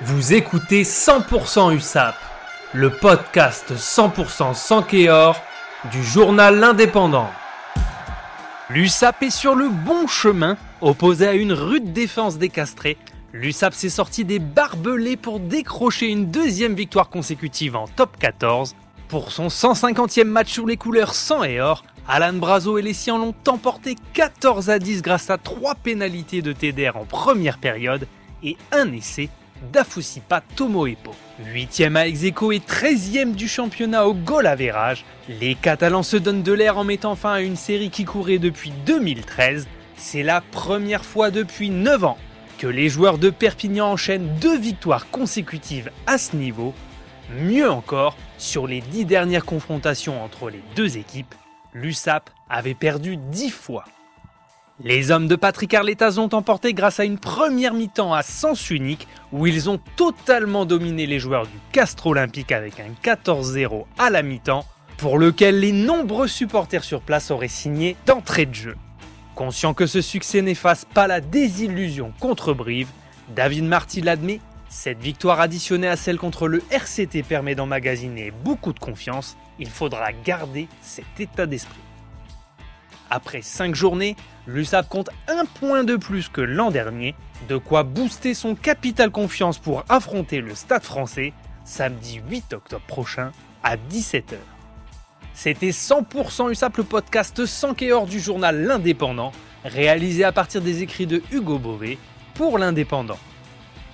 Vous écoutez 100% USAP, le podcast 100% sans Kéor du journal L'Indépendant. L'USAP est sur le bon chemin, opposé à une rude défense des castrés. L'USAP s'est sorti des barbelés pour décrocher une deuxième victoire consécutive en top 14. Pour son 150e match sur les couleurs sans et or, Alan Brazo et les siens l'ont emporté 14 à 10 grâce à 3 pénalités de TDR en première période et un essai d'Afusipa Tomoepo. 8e à Execo et 13e du championnat au goal average, les Catalans se donnent de l'air en mettant fin à une série qui courait depuis 2013. C'est la première fois depuis 9 ans que les joueurs de Perpignan enchaînent deux victoires consécutives à ce niveau. Mieux encore, sur les 10 dernières confrontations entre les deux équipes, l'USAP avait perdu 10 fois. Les hommes de Patrick Arletas ont emporté grâce à une première mi-temps à sens unique où ils ont totalement dominé les joueurs du Castre Olympique avec un 14-0 à la mi-temps pour lequel les nombreux supporters sur place auraient signé d'entrée de jeu. Conscient que ce succès n'efface pas la désillusion contre Brive, David Marty l'admet, cette victoire additionnée à celle contre le RCT permet d'emmagasiner beaucoup de confiance, il faudra garder cet état d'esprit. Après 5 journées, l'USAP compte un point de plus que l'an dernier, de quoi booster son capital confiance pour affronter le Stade français samedi 8 octobre prochain à 17h. C'était 100% USAP le podcast sans hors du journal L'Indépendant, réalisé à partir des écrits de Hugo Beauvais pour L'Indépendant.